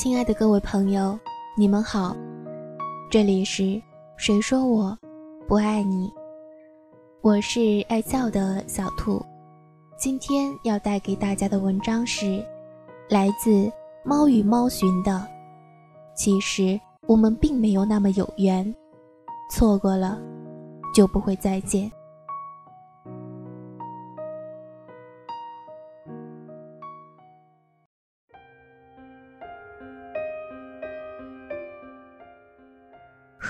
亲爱的各位朋友，你们好，这里是谁说我不爱你？我是爱笑的小兔，今天要带给大家的文章是来自猫与猫寻的。其实我们并没有那么有缘，错过了就不会再见。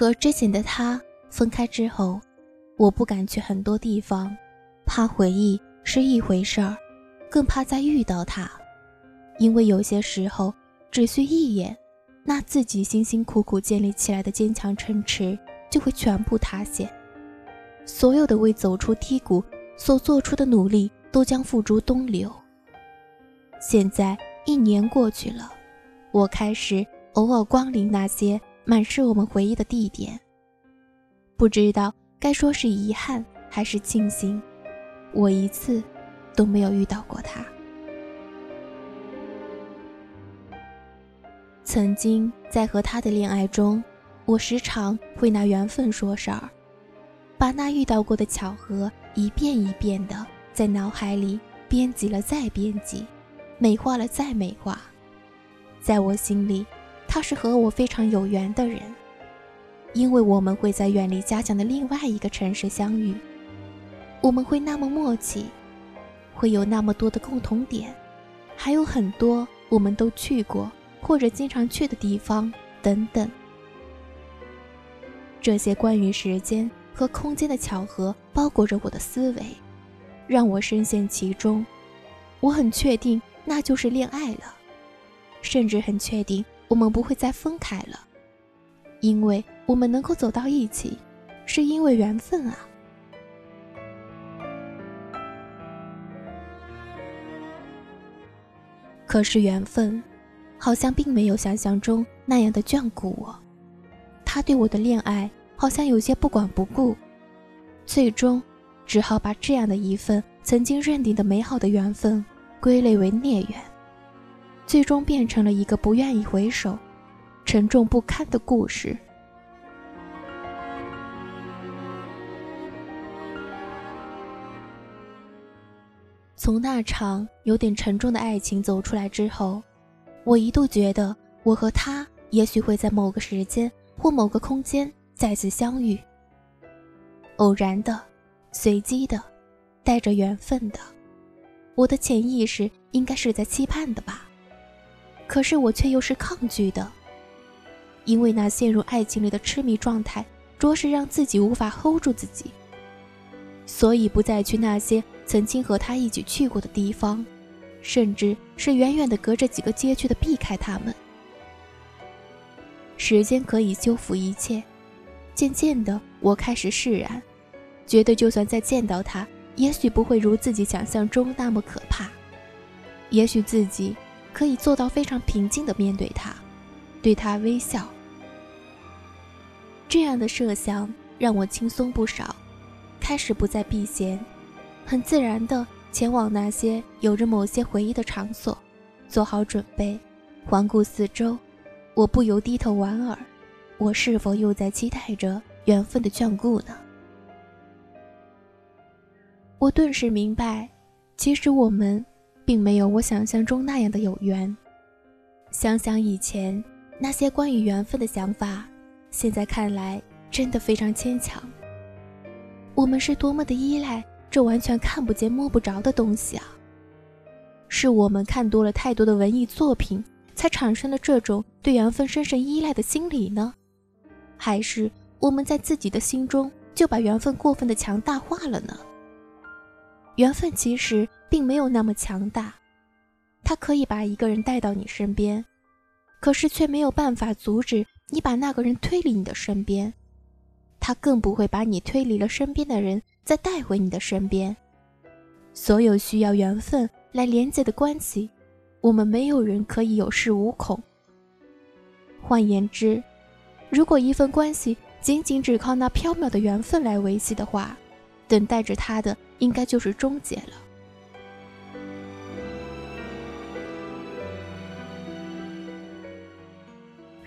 和之前的他分开之后，我不敢去很多地方，怕回忆是一回事儿，更怕再遇到他，因为有些时候只需一眼，那自己辛辛苦苦建立起来的坚强城池就会全部塌陷，所有的为走出低谷所做出的努力都将付诸东流。现在一年过去了，我开始偶尔光临那些。满是我们回忆的地点，不知道该说是遗憾还是庆幸，我一次都没有遇到过他。曾经在和他的恋爱中，我时常会拿缘分说事儿，把那遇到过的巧合一遍一遍的在脑海里编辑了再编辑，美化了再美化，在我心里。他是和我非常有缘的人，因为我们会在远离家乡的另外一个城市相遇，我们会那么默契，会有那么多的共同点，还有很多我们都去过或者经常去的地方等等。这些关于时间和空间的巧合包裹着我的思维，让我深陷其中。我很确定那就是恋爱了，甚至很确定。我们不会再分开了，因为我们能够走到一起，是因为缘分啊。可是缘分，好像并没有想象中那样的眷顾我，他对我的恋爱好像有些不管不顾，最终，只好把这样的一份曾经认定的美好的缘分，归类为孽缘。最终变成了一个不愿意回首、沉重不堪的故事。从那场有点沉重的爱情走出来之后，我一度觉得我和他也许会在某个时间或某个空间再次相遇。偶然的、随机的、带着缘分的，我的潜意识应该是在期盼的吧。可是我却又是抗拒的，因为那陷入爱情里的痴迷状态，着实让自己无法 hold 住自己，所以不再去那些曾经和他一起去过的地方，甚至是远远的隔着几个街区的避开他们。时间可以修复一切，渐渐的，我开始释然，觉得就算再见到他，也许不会如自己想象中那么可怕，也许自己。可以做到非常平静的面对他，对他微笑。这样的设想让我轻松不少，开始不再避嫌，很自然的前往那些有着某些回忆的场所，做好准备，环顾四周。我不由低头莞尔，我是否又在期待着缘分的眷顾呢？我顿时明白，其实我们。并没有我想象中那样的有缘。想想以前那些关于缘分的想法，现在看来真的非常牵强。我们是多么的依赖这完全看不见摸不着的东西啊！是我们看多了太多的文艺作品，才产生了这种对缘分深深依赖的心理呢？还是我们在自己的心中就把缘分过分的强大化了呢？缘分其实。并没有那么强大，他可以把一个人带到你身边，可是却没有办法阻止你把那个人推离你的身边，他更不会把你推离了身边的人再带回你的身边。所有需要缘分来连接的关系，我们没有人可以有恃无恐。换言之，如果一份关系仅仅只靠那缥缈的缘分来维系的话，等待着他的应该就是终结了。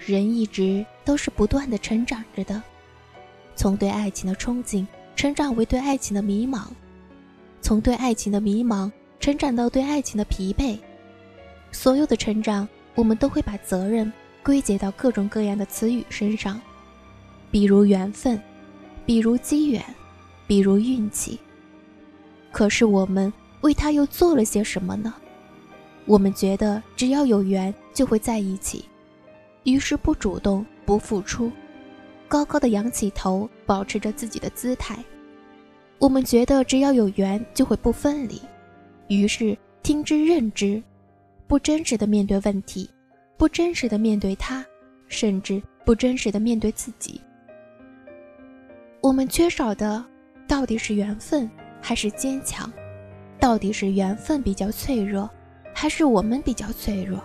人一直都是不断的成长着的，从对爱情的憧憬成长为对爱情的迷茫，从对爱情的迷茫成长到对爱情的疲惫。所有的成长，我们都会把责任归结到各种各样的词语身上，比如缘分，比如机缘，比如运气。可是我们为他又做了些什么呢？我们觉得只要有缘就会在一起，于是不主动，不付出，高高的仰起头，保持着自己的姿态。我们觉得只要有缘就会不分离，于是听之任之。不真实的面对问题，不真实的面对他，甚至不真实的面对自己。我们缺少的到底是缘分还是坚强？到底是缘分比较脆弱，还是我们比较脆弱？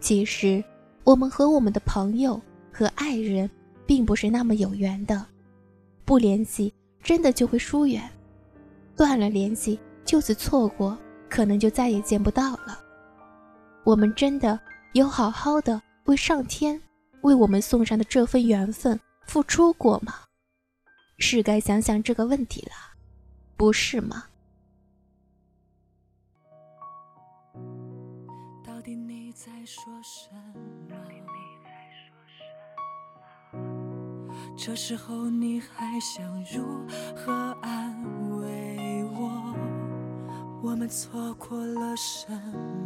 其实，我们和我们的朋友和爱人并不是那么有缘的。不联系真的就会疏远，断了联系就此错过，可能就再也见不到了。我们真的有好好的为上天为我们送上的这份缘分付出过吗？是该想想这个问题了，不是吗？这时候你还想如何安慰我？我们错过了什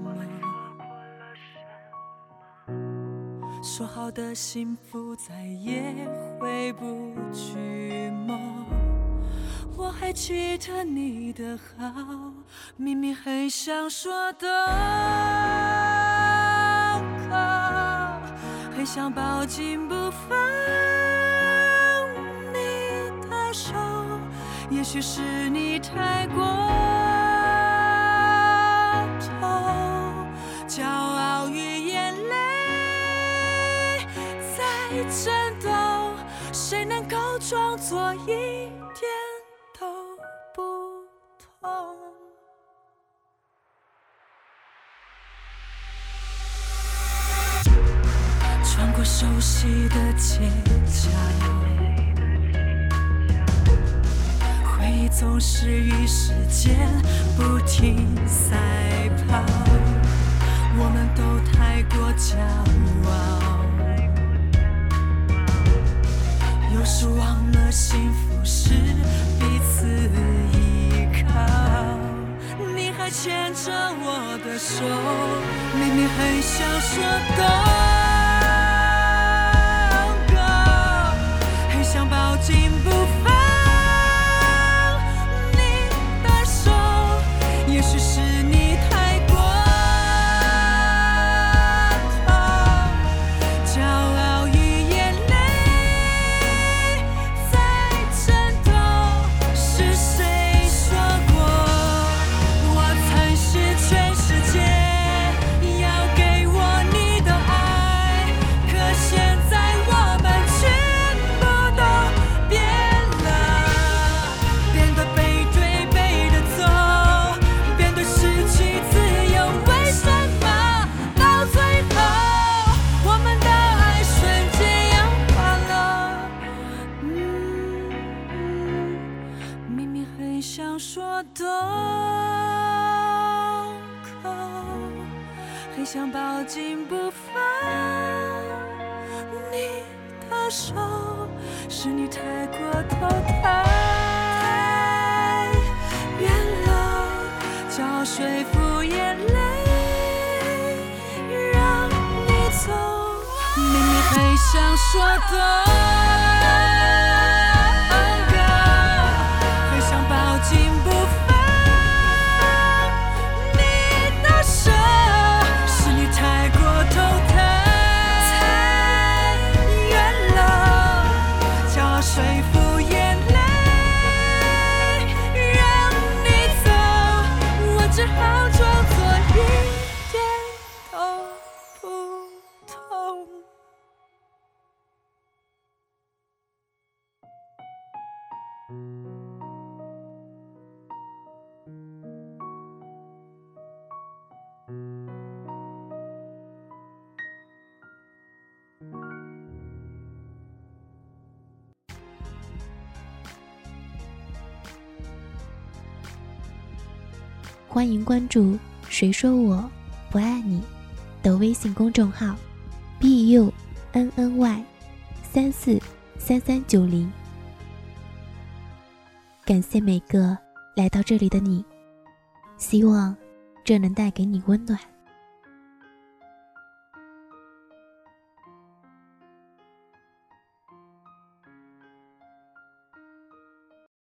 么？说好的幸福再也回不去吗？我还记得你的好，明明很想说的口，很想抱紧不放也许是你太过骄傲与眼泪在战斗谁能够装作一点都不痛穿过熟悉的街总是与时间不停赛跑，我们都太过骄傲。有时忘了幸福是彼此依靠，你还牵着我的手，明明很想说的，想抱紧不放你的手，是你太过头太远了，叫说服眼泪让你走，明明很想说的。欢迎关注谁说我不爱你的微信公众号 bunny 三四三三九零。感谢每个来到这里的你希望这能带给你温暖。